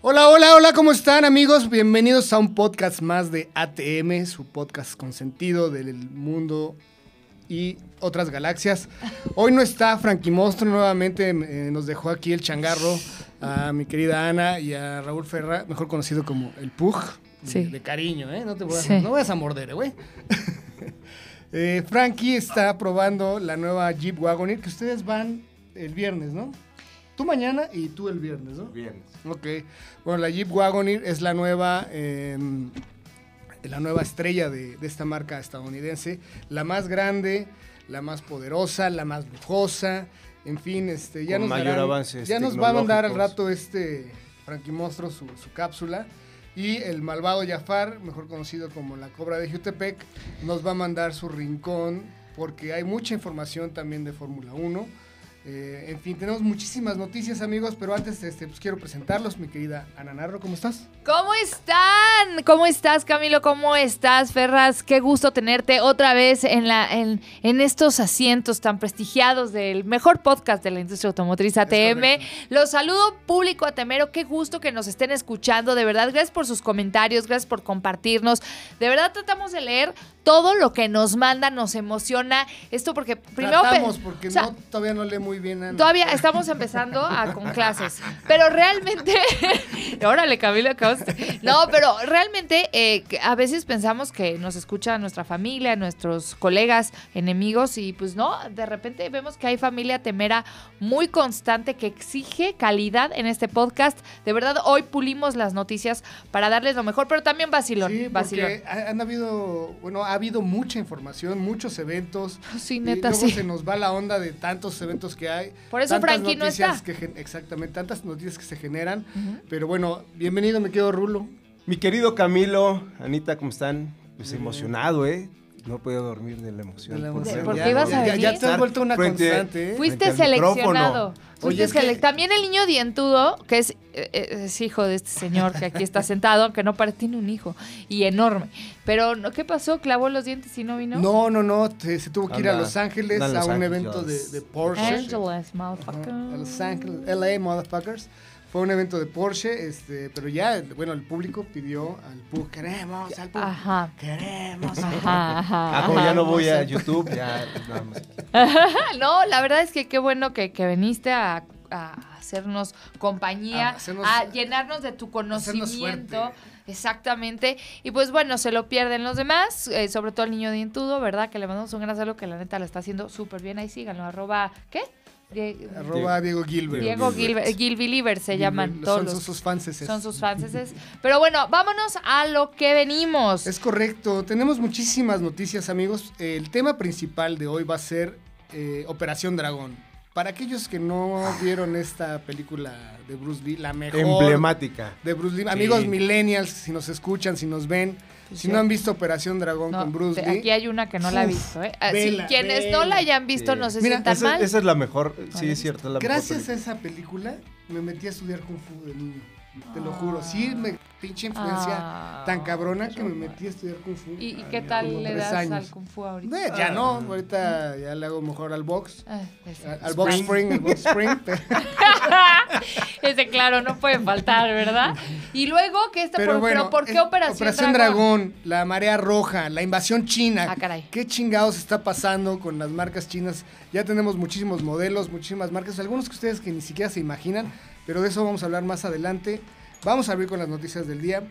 Hola, hola, hola, ¿cómo están amigos? Bienvenidos a un podcast más de ATM, su podcast consentido del mundo y otras galaxias. Hoy no está Frankie Monstruo, nuevamente eh, nos dejó aquí el changarro a mi querida Ana y a Raúl Ferra, mejor conocido como el Pug, de- Sí. de, cariño, ¿eh? No te voy a, Sí. no vayas a morder, güey. Eh, Frankie está probando la nueva Jeep Wagoneer que ustedes van el viernes, ¿no? Tú mañana y tú el viernes, ¿no? Viernes. Ok. Bueno, la Jeep Wagoneer es la nueva, eh, la nueva estrella de, de esta marca estadounidense. La más grande, la más poderosa, la más lujosa. En fin, este, ya Con nos mayor darán- Ya nos va a mandar al rato este Frankie Monstruo su, su cápsula. Y el malvado Jafar, mejor conocido como la Cobra de Jutepec, nos va a mandar su rincón porque hay mucha información también de Fórmula 1. Eh, en fin, tenemos muchísimas noticias, amigos, pero antes este, pues, quiero presentarlos. Mi querida Ana Narro, ¿cómo estás? ¿Cómo están? ¿Cómo estás, Camilo? ¿Cómo estás, Ferraz? Qué gusto tenerte otra vez en, la, en, en estos asientos tan prestigiados del mejor podcast de la industria automotriz ATM. Los saludo público atemero. Qué gusto que nos estén escuchando. De verdad, gracias por sus comentarios, gracias por compartirnos. De verdad, tratamos de leer todo lo que nos mandan, nos emociona. Esto porque primero... Tratamos, porque o sea, no, todavía no lee muy bien Ana. Todavía estamos empezando a- con clases. Pero realmente. Órale, acabaste. No, pero realmente eh, a veces pensamos que nos escucha nuestra familia, nuestros colegas, enemigos, y pues no, de repente vemos que hay familia temera muy constante que exige calidad en este podcast. De verdad, hoy pulimos las noticias para darles lo mejor, pero también vacilón. Sí, vacilón. han habido, bueno, ha habido mucha información, muchos eventos. Sí, y neta, luego sí. se nos va la onda de tantos eventos que hay. Por eso tantas Frankie no está. que exactamente, tantas noticias que se generan. Pero bueno, bienvenido, me quedo Rulo. Mi querido Camilo, Anita, ¿cómo están? Pues emocionado, ¿eh? No podido dormir de la emoción. De la emoción. ¿Por Ya- qué ibas ya- a ya- Ya venir? te has vuelto una Frente- constante, ¿eh? Fuiste seleccionado. Fuiste Oye, es que- También el niño dientudo, que es, eh, eh, es hijo de este señor que aquí está sentado, aunque no parece, tiene un hijo y enorme. Pero, ¿no? ¿qué pasó? ¿Clavó los dientes y no vino? No, no, no, te- se tuvo que ir a Los Ángeles a un evento de, de Porsche. Angeles, Ajá, motherfucker. a Los Ángeles, LA, motherfuckers. Fue un evento de Porsche, este, pero ya, bueno, el público pidió al Pug, queremos al Pug, Ajá. queremos al Ajá, ajá, Ah, como ya no voy a YouTube, ya nada más. No, la verdad es que qué bueno que, que viniste a, a hacernos compañía, A hacernos- a llenarnos de tu conocimiento. Exactamente. Y pues bueno, se lo pierden los demás, eh, sobre todo el niño dientudo, ¿verdad? Que le mandamos un gran saludo que la neta la está haciendo súper bien. Ahí síganlo, arroba, ¿qué? Die- Arroba Diego Gilbert. Diego Gilbert. Gilbert, Gil Believer se Gilbert, llaman son todos sus- los- sus fanses. Son sus franceses. Pero bueno, vámonos a lo que venimos. Es correcto, tenemos muchísimas noticias amigos. El tema principal de hoy va a ser eh, Operación Dragón. Para aquellos que no vieron esta película de Bruce Lee, la mejor Emblemática. de Bruce Lee, amigos millennials, si nos escuchan, si nos ven, si Sí. no han visto Operación Dragón No, con Bruce Lee, aquí hay una que no la ha Uf, visto. ¿eh? Ah, sí, vela, quienes no la hayan visto Sí. no se Mira, sientan Esa, mal. esa es la mejor, sí, es cierto, la gracias a esa película me metí a estudiar Kung Fu de niño. Te lo juro, sí, me pinche influencia Ah, tan cabrona que me metí a estudiar Kung Fu. ¿Y, y a qué tal le das años. al Kung Fu ahorita? Eh, ya no, ahorita ya le hago mejor al box. Ah, ese. Al, al box spring, al box spring. Ese, claro, no puede faltar, ¿verdad? Y luego, ¿qué está Pero por, bueno, pero ¿por qué Operación, Operación Dragón? la marea roja, la invasión china. Ah, caray. ¿Qué chingados está pasando con las marcas chinas? Ya tenemos muchísimos modelos, muchísimas marcas, algunos que ustedes que ni siquiera se imaginan, pero de eso vamos a hablar más adelante. Vamos a abrir con las noticias del día.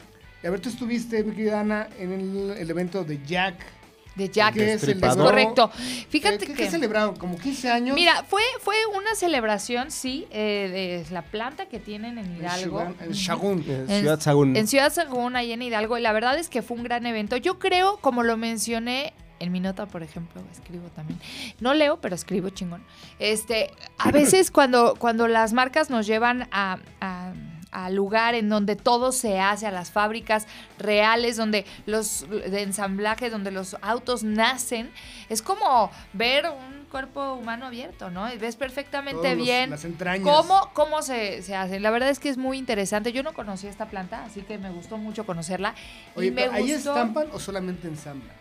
Y a ver, tú estuviste, mi querida Ana, en el, el evento de Jack de Jack. ¿Qué Es correcto. Fíjate ¿Qué, qué, que... qué celebraron? ¿Como 15 años? Mira, fue, fue una celebración, sí, eh, de la planta que tienen en Hidalgo. En Shagún. En En- Ciudad Sagún. En Ciudad Sagún, ahí en Hidalgo. Y la verdad es que fue un gran evento. Yo creo, como lo mencioné en mi nota, por ejemplo, escribo también. No leo, pero escribo chingón. Este, a veces cuando, cuando las marcas nos llevan a, a- al lugar en donde todo se hace, a las fábricas reales, donde los de ensamblaje, donde los autos nacen, es como ver un cuerpo humano abierto, ¿no? Y ves perfectamente Todos los- bien las entrañas. cómo, cómo se, se hacen. La verdad es que es muy interesante. Yo no conocía esta planta, así que me gustó mucho conocerla. Oye, y me ¿ahí gustó, estampan o solamente ensamblan?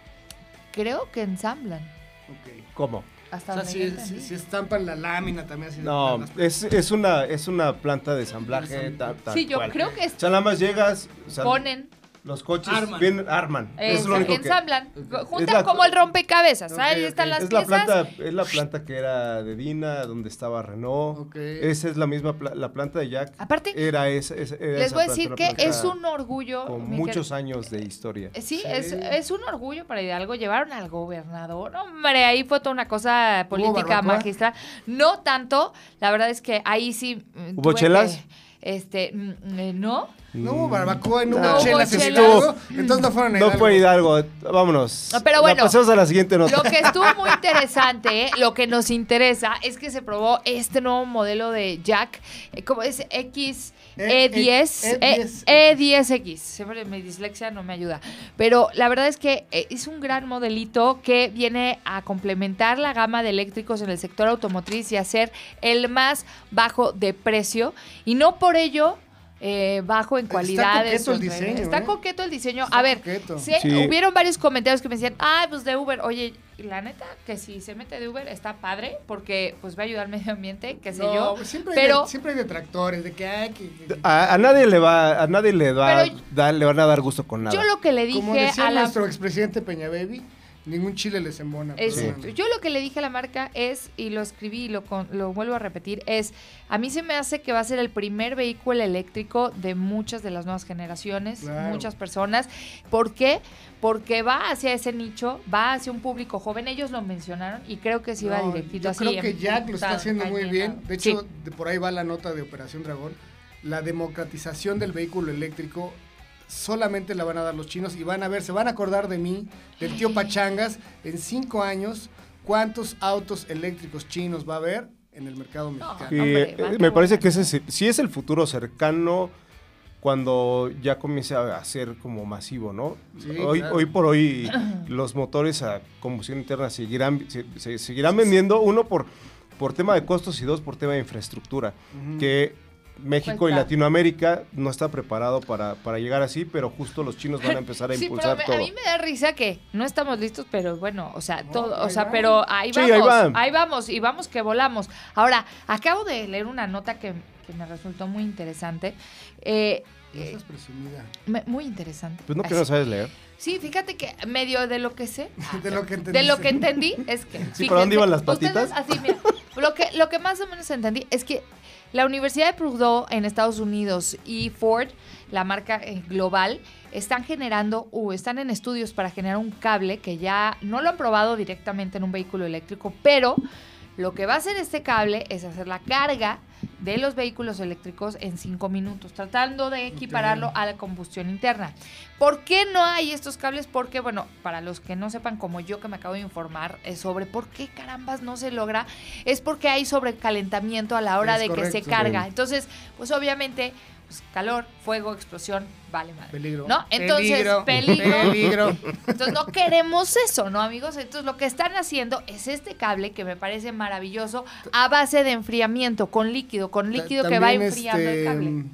Creo que ensamblan. Ok. ¿Cómo? Hasta O sea, si, estampan la lámina también así de No, es, es, una, es una planta de ensamblaje. tal Sí, yo cual. creo que es- O sea, nada más llegas. o sea, ponen, Los coches Arman. vienen, arman. eh, Eso es lo único que. ensamblan, juntan Es la- como el rompecabezas. Ahí están las Es la, piezas. planta, es la planta que era de Dina, donde estaba Renault. Esa es la misma pla- la planta de Jack. Aparte, Era esa, esa- era Les esa voy a decir que es un orgullo. Con muchos años de historia. Eh, Sí, Sí. Es, es un orgullo para Hidalgo. Llevaron al gobernador. Hombre, ahí fue toda una cosa política magistral. No tanto. La verdad es que ahí sí. mm, ¿Hubo chelas? que- este, mm, eh, no. No hubo barbacoa y no hubo chelas en chelas. Hidalgo, entonces no fueron a No Hidalgo. fue Hidalgo. Vámonos. No, pero bueno. Pasemos a la siguiente nota. Lo que estuvo muy interesante, ¿eh? lo que nos interesa, es que se probó este nuevo modelo de Jack, eh, como es X. E- E10, E- E- E10X. E10X. Siempre mi dislexia no me ayuda. Pero la verdad es que eh, es un gran modelito que viene a complementar la gama de eléctricos en el sector automotriz y hacer el más bajo de precio. Y no por ello eh, bajo en Está cualidades. coqueto el diseño, Está ¿eh? coqueto el diseño. Está a ver, Sí. hubieron varios comentarios que me decían, ay, pues de Uber. Oye, la neta, que si se mete de Uber está padre porque pues va a ayudar al medio ambiente, qué sé No, yo. pues siempre, hay pero de- siempre hay detractores de que, ay, que- que- A, a nadie le va, a nadie le va, Pero- da- le van a dar gusto con nada. yo lo que le como dije decía a la nuestro expresidente Peña Baby, ningún chile les embona. Exacto. Yo lo que le dije a la marca es, y lo escribí y lo, con- lo vuelvo a repetir, es, a mí se me hace que va a ser el primer vehículo eléctrico de muchas de las nuevas generaciones, Claro. muchas personas. ¿Por qué? Porque va hacia ese nicho, va hacia un público joven. Ellos lo mencionaron y creo que sí va No, directito yo así. creo que Jack lo está haciendo muy bien. De hecho, Sí. de por ahí va la nota de Operación Dragón. La democratización del vehículo eléctrico solamente la van a dar los chinos y van a ver, se van a acordar de mí, del tío Pachangas, en cinco años, cuántos autos eléctricos chinos va a haber en el mercado mexicano. Y, Hombre, eh, me parece que ese es- sí es el futuro cercano cuando ya comience a ser como masivo, ¿no? Sí, hoy, claro. hoy por hoy los motores a combustión interna seguirán, se, se seguirán vendiendo, uno por, por tema de costos y dos por tema de infraestructura, que México y Latinoamérica no está preparado para, para llegar así, pero justo los chinos van a empezar a Sí, impulsar pero me- todo. a mí me da risa que no estamos listos, pero bueno, o sea, No, todo, o sea, pero ahí Sí, vamos, ahí ahí, va. vamos y vamos que volamos. Ahora, acabo de leer una nota que, que me resultó muy interesante, eh, No eh, estás presumida. me- muy interesante. Pues no que no sabes leer. Sí, fíjate que medio de lo que sé, De lo que de lo que entendí es que. Sí, ¿por dónde iban las ustedes patitas? así, mira, lo que, lo que más o menos entendí es que la Universidad de Purdue en Estados Unidos y Ford, la marca eh, global, están generando, o están en estudios para generar un cable que ya no lo han probado directamente en un vehículo eléctrico, pero lo que va a hacer este cable es hacer la carga de los vehículos eléctricos en cinco minutos, tratando de equipararlo a la combustión interna. ¿Por qué no hay estos cables? Porque, bueno, para los que no sepan, como yo que me acabo de informar eh, sobre por qué carambas no se logra, es porque hay sobrecalentamiento a la hora Es de que se carga. Entonces, pues obviamente, pues, calor, fuego, explosión, vale madre. Peligro. ¿No? Entonces, peligro. Peligro. Entonces no queremos eso, ¿no, amigos? Entonces lo que están haciendo es este cable que me parece maravilloso a base de enfriamiento, con líquido, con líquido que va enfriando el este, cable.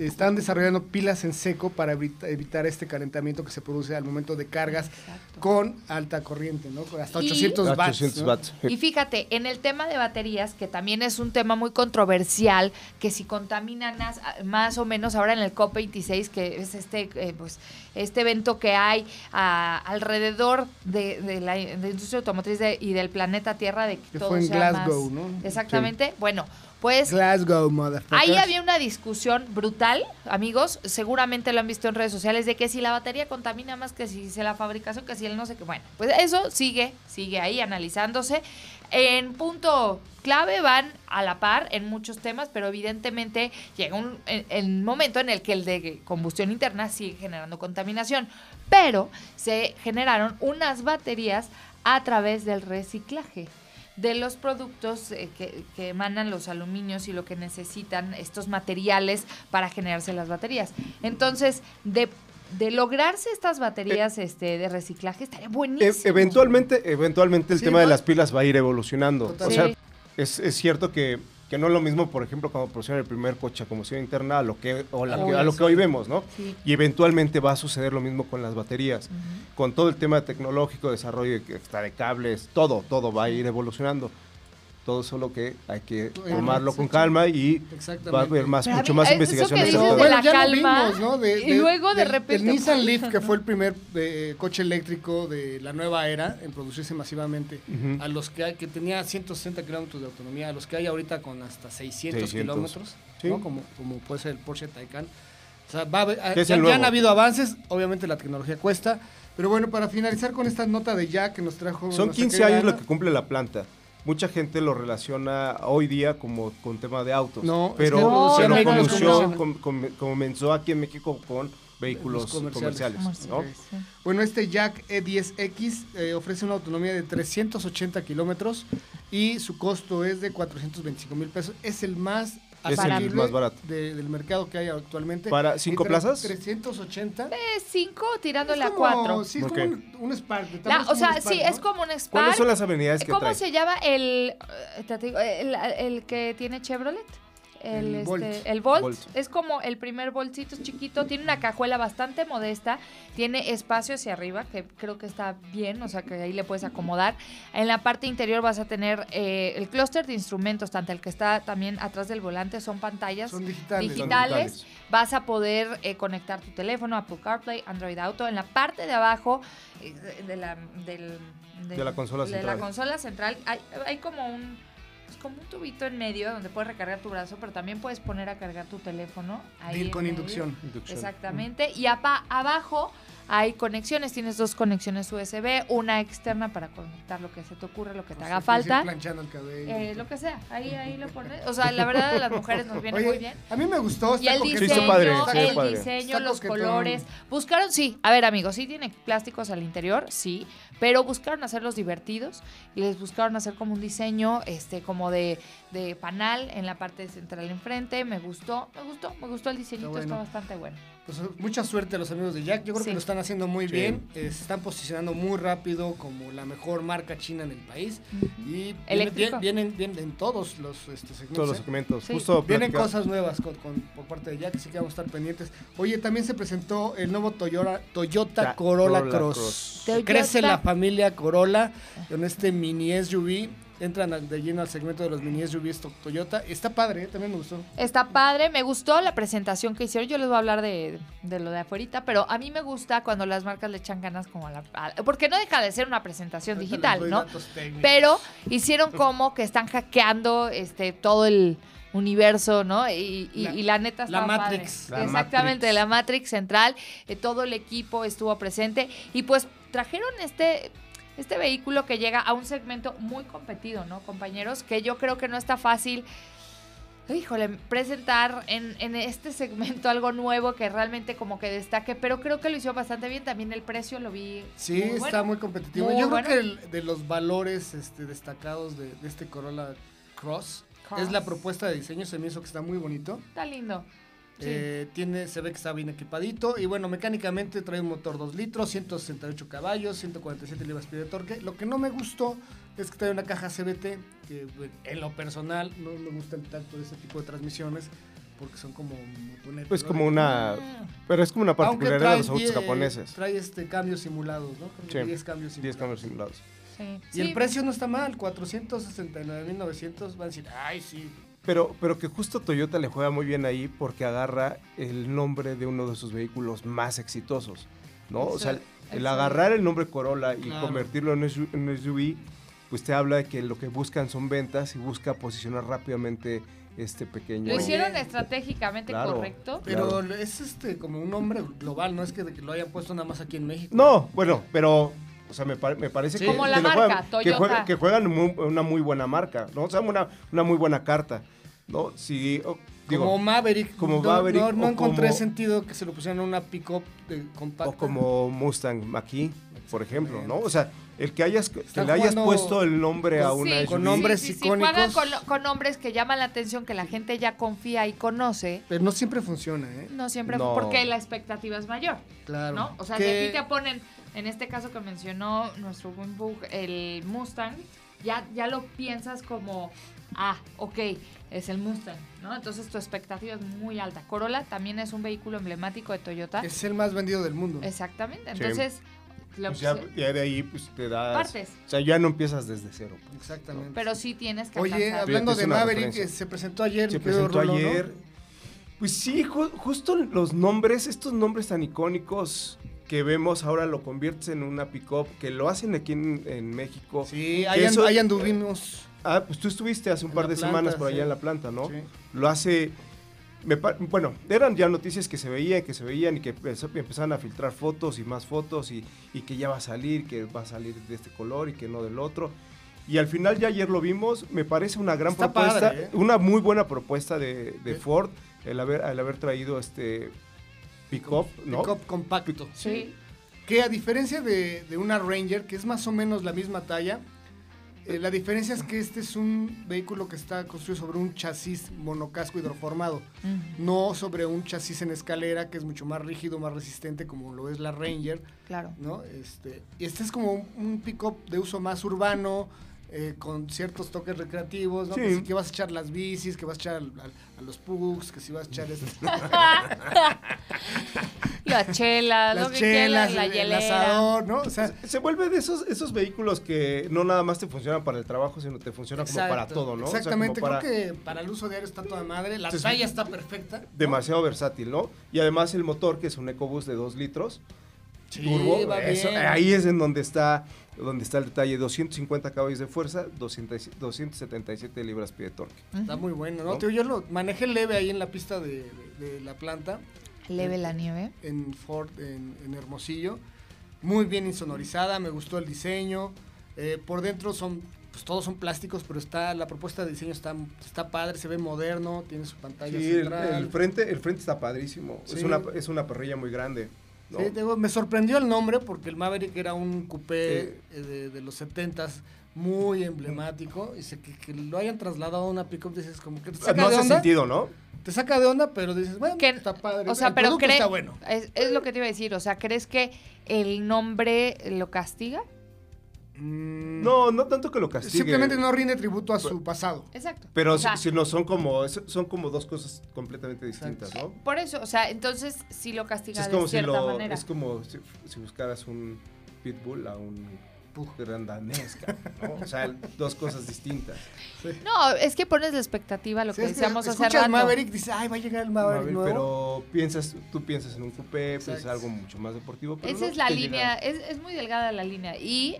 Están desarrollando pilas en seco para evita- evitar este calentamiento que se produce al momento de cargas Exacto. con alta corriente, ¿no? Con hasta Y- 800 watts. 800 ¿no? watts. Y fíjate, en el tema de baterías, que también es un tema muy controversial, que si contaminan más, más o menos ahora en el COP26, que es este, eh, pues, este evento que hay a- alrededor de, de la de industria automotriz de- y del planeta Tierra, de que, Que todo fue en sea Glasgow, más- ¿no? Exactamente. Bueno, Pues Glasgow. Ahí había una discusión brutal, amigos, seguramente lo han visto en redes sociales, de que si la batería contamina más que si se la fabricación, que si el no sé qué. Bueno, pues eso sigue, sigue ahí analizándose. En punto clave van a la par en muchos temas, pero evidentemente llega un en- en momento en el que el de combustión interna sigue generando contaminación. Pero se generaron unas baterías a través del reciclaje de los productos eh, que, que emanan los aluminios y lo que necesitan estos materiales para generarse las baterías. Entonces, de, de lograrse estas baterías este, de reciclaje, estaría E- buenísimo. eventualmente, eventualmente el Sí, tema de las pilas va a ir evolucionando. O sea, Sí. es, es cierto que, que no es lo mismo, por ejemplo, cuando producieron el primer coche a combustión interna a lo que, o la que- a lo que hoy vemos, ¿no? Sí. Y eventualmente va a suceder lo mismo con las baterías. Con todo el tema tecnológico, desarrollo de, de cables, todo, todo va a ir evolucionando. Todo solo que hay que tomarlo con calma y va a haber más, Pero mucho mí, más investigación. que de bueno, la ya lo calma, vimos, ¿no? De- y de- luego de del- repente, El Nissan Leaf, que fue el primer eh, coche eléctrico de la nueva era en producirse masivamente, a los que hay, que tenía 160 kilómetros de autonomía, a los que hay ahorita con hasta 600, 600. kilómetros, Sí. ¿no? como, como puede ser el Porsche Taycan. O sea, va a haber- Que es ya, ya han habido avances, obviamente la tecnología cuesta, pero bueno, para finalizar con esta nota de Jack que nos trajo... Son nuestra 15 querida años lo que cumple la planta. Mucha gente lo relaciona hoy día como con tema de autos. No, es pero que no, se no, comenzó, no. com- com- comenzó aquí en México con vehículos Los comerciales. comerciales. ¿no? Sí. Bueno, este Jack E10X eh, ofrece una autonomía de 380 kilómetros y su costo es de 425 mil pesos. Es el más Es el más barato. de- del mercado que hay actualmente. ¿Para cinco plazas? 380. Eh, cinco tirándole a cuatro. Sí, es Ok. como un, un Spark. de La- o sea, Spark, sí, ¿no? es como un Spark. ¿Cuáles son las avenidas que ¿Cómo trae? se llama el, eh, te digo, el, el que tiene Chevrolet? El, El este, el. Es como el primer bolsito es chiquito, tiene una cajuela bastante modesta, tiene espacio hacia arriba, que creo que está bien, o sea que ahí le puedes acomodar. En la parte interior vas a tener eh, el clúster de instrumentos, tanto el que está también atrás del volante, son pantallas Son digitales. digitales. digitales. Vas a poder eh, conectar tu teléfono, Apple CarPlay, Android Auto. En la parte de abajo eh, de la, del- De la consola de central. la consola central hay, hay como un pues, como un tubito en medio donde puedes recargar tu brazo, pero también puedes poner a cargar tu teléfono. Ahí con inducción. Inducción. Exactamente. Y apa- abajo hay conexiones. Tienes dos conexiones USB, una externa para conectar lo que se te ocurre, lo que te O haga sea, falta. planchando el cabello. Eh, lo que sea, ahí, ahí lo pones. O sea, la verdad, a las mujeres nos viene Oye, muy bien. a mí me gustó. Y el coqueto. Sí, diseño, padre, sí, el padre. diseño, Está los coquetón. colores. Buscaron, sí, a ver amigos, sí tiene plásticos al interior, sí, pero buscaron hacerlos divertidos y les buscaron hacer como un diseño, este, como de, de panal en la parte central enfrente. Me gustó, me gustó, me gustó el diseñito, Está bastante bueno. Pues, mucha suerte a los amigos de Jack. Yo creo Sí. que lo están haciendo muy Sí. bien. Eh, se están posicionando muy rápido como la mejor marca china en el país. Y viene- Eléctrico. vienen, vienen en todos los este, segmentos. Todos los ¿eh? segmentos. Sí. Justo Vienen cosas nuevas con- con- por parte de Jack, así que vamos a estar pendientes. Oye, también se presentó el nuevo Toyota, Toyota Ta- Corolla, Corolla Cross. Cross. Toyota. Crece la familia Corolla con este mini SUV. Entran de lleno al segmento de los mini SUVs to- Toyota. Está padre, ¿eh? también me gustó. Está padre, me gustó la presentación que hicieron. Yo les voy a hablar de, de lo de afuera, pero a mí me gusta cuando las marcas le echan ganas como a la. a- porque no deja de ser una presentación Ahorita digital, ¿no? Pero hicieron como que están hackeando este todo el universo, ¿no? Y, y- La- y la neta la estaba padre. Matrix. La Exactamente, Matrix. la Matrix central, eh, todo el equipo estuvo presente y pues trajeron este este vehículo que llega a un segmento muy competido, ¿no, compañeros? Que yo creo que no está fácil híjole, presentar en, en este segmento algo nuevo que realmente como que destaque, pero creo que lo hizo bastante bien. También el precio lo vi. Sí, muy está muy competitivo. Muy Yo bueno. creo que el- de los valores este, destacados de, de este Corolla Cross, Cross. es la propuesta de diseño. Se me hizo que está muy bonito. Está lindo. Sí. Eh, tiene, se ve que está bien equipadito. Y bueno, mecánicamente trae un motor 2 litros, 168 caballos, 147 libras-pie de torque. Lo que no me gustó es que trae una caja CBT, que en lo personal no me gusta el tacto de ese tipo de transmisiones, porque son como motonetas. Pues ¿no? como una. Mm. Pero es como una Aunque particularidad trae de los autos japoneses. Trae este cambios simulados, ¿no? Como Sí. 10 cambios simulados. 10 cambios simulados. Sí. Y Sí. el precio no está mal, 469.900. Van a decir, ay, sí. Pero, pero que justo Toyota le juega muy bien ahí porque agarra el nombre de uno de sus vehículos más exitosos, ¿no? O sea, el, agarrar el nombre Corolla y Claro. convertirlo en en SUV, pues te habla de que lo que buscan son ventas y busca posicionar rápidamente este pequeño. Lo hicieron estratégicamente Claro. correcto. Pero es este como un nombre global, no es que, que lo hayan puesto nada más aquí en México. No, bueno, pero, o sea, me, pare- me parece Sí. que, Como que la marca, juegan, que, Toyota. juegan, que juegan muy- una muy buena marca, ¿no? O sea, una, una muy buena carta, ¿no? Si, oh, digo, como Maverick. como no, Maverick No, no encontré como- sentido que se lo pusieran en una pick-up de compacta. o como Mustang Mach-E, por ejemplo, ¿no? O sea, el que hayas que le hayas jugando puesto el nombre a una Sí, con nombres sí, sí, sí, icónicos. juegan con, lo- con nombres que llaman la atención, que la gente ya confía y conoce. Pero no siempre funciona, ¿eh? No siempre, No. porque la expectativa es mayor, Claro. ¿no? O sea, Que- si a ti te ponen, en este caso que mencionó nuestro buen Bug, el Mustang, ya, ya lo piensas como, ah, ok, es el Mustang, ¿no? Entonces tu expectativa es muy alta. Corolla también es un vehículo emblemático de Toyota. Es el más vendido del mundo. Exactamente. Sí. Entonces, la pues ya, ya de ahí pues te das... Partes. O sea, ya no empiezas desde cero. pues. Exactamente. pero sí tienes que Oye, alcanzar. hablando de Maverick, eh, se presentó ayer. Se presentó Rolo, ¿no? ayer. Pues sí, ju- justo los nombres, estos nombres tan icónicos que vemos ahora lo conviertes en una pick-up, que lo hacen aquí en, en México. Sí, ahí, eso- ahí anduvimos. Ah, pues tú estuviste hace un par de planta, semanas por allá sí. en la planta, ¿no? Sí. Lo hace... me bueno, eran ya noticias que se veían, que se veían y que empezaban a filtrar fotos y más fotos y, y que ya va a salir, que va a salir de este color y que no del otro. Y al final ya ayer lo vimos, me parece una gran Está propuesta, padre, ¿eh? una muy buena propuesta de, de. Ford, el haber, el haber traído este pick-up, ¿no? Pick-up compacto. Sí. Que a diferencia de, de una Ranger, que es más o menos la misma talla, eh, la diferencia es que este es un vehículo que está construido sobre un chasis monocasco hidroformado, no sobre un chasis en escalera que es mucho más rígido, más resistente como lo es la Ranger, claro. ¿no? Este, y este es como un, un pick-up de uso más urbano, eh, con ciertos toques recreativos, ¿no? Sí. Que, si- que vas a echar las bicis, que vas a echar al- al- a los pugs, que si vas a echar este- Las chelas, lo las que quieras, chelas, la el, asador, ¿no? O sea, Se vuelve de esos, esos vehículos que no nada más te funcionan para el trabajo, sino te funcionan como para todo, ¿no? O sea, Exactamente, para- creo que para el uso diario está toda madre, la Entonces, talla está perfecta. ¿no? demasiado versátil, ¿no? Y además el motor, que es un EcoBoost de 2 litros, Sí, turbo, va eso- bien. ahí es en donde está, donde está el detalle, 250 caballos de fuerza, 200 277 libras-pie de torque. Está muy bueno, ¿no? ¿No? Tío, yo lo manejé leve ahí en la pista de, de- de la planta, Leve la nieve. en Ford, en, en Hermosillo. Muy bien insonorizada, me gustó el diseño. Eh, por dentro son, pues todos son plásticos, pero está la propuesta de diseño está, está padre, se ve moderno, tiene su pantalla Sí, el, central. el frente, el frente está padrísimo, Sí. es, una, es una parrilla muy grande, ¿no? Sí, digo, me sorprendió el nombre porque el Maverick era un coupé Sí. eh, de, de los 70s muy emblemático y se- que, que lo hayan trasladado a una pickup dices como que te saca no de hace onda, sentido, ¿no? te saca de onda, pero dices, bueno, Que- está padre. O sea, el pero producto cree, está bueno. es, es lo que te iba a decir, o sea, ¿crees que el nombre lo castiga? Mm, No, no tanto que lo castigue. simplemente no rinde tributo a su pasado. Exacto. Pero O sea, si, si no son como son como dos cosas completamente distintas, ¿no? Por eso, o sea, entonces sí lo castiga es de como si cierta lo manera. es como si, si buscaras un pitbull a un gran danés, cabrón, ¿no? O sea, dos cosas distintas. No, es que pones la expectativa, lo Sí, que decíamos hace escuchas rato. Maverick, dices, ay, va a llegar el Maverick, Maverick, nuevo. pero piensas, tú piensas en un coupé, piensas algo mucho más deportivo. Pero Esa no, es la línea, es, es muy delgada la línea. Y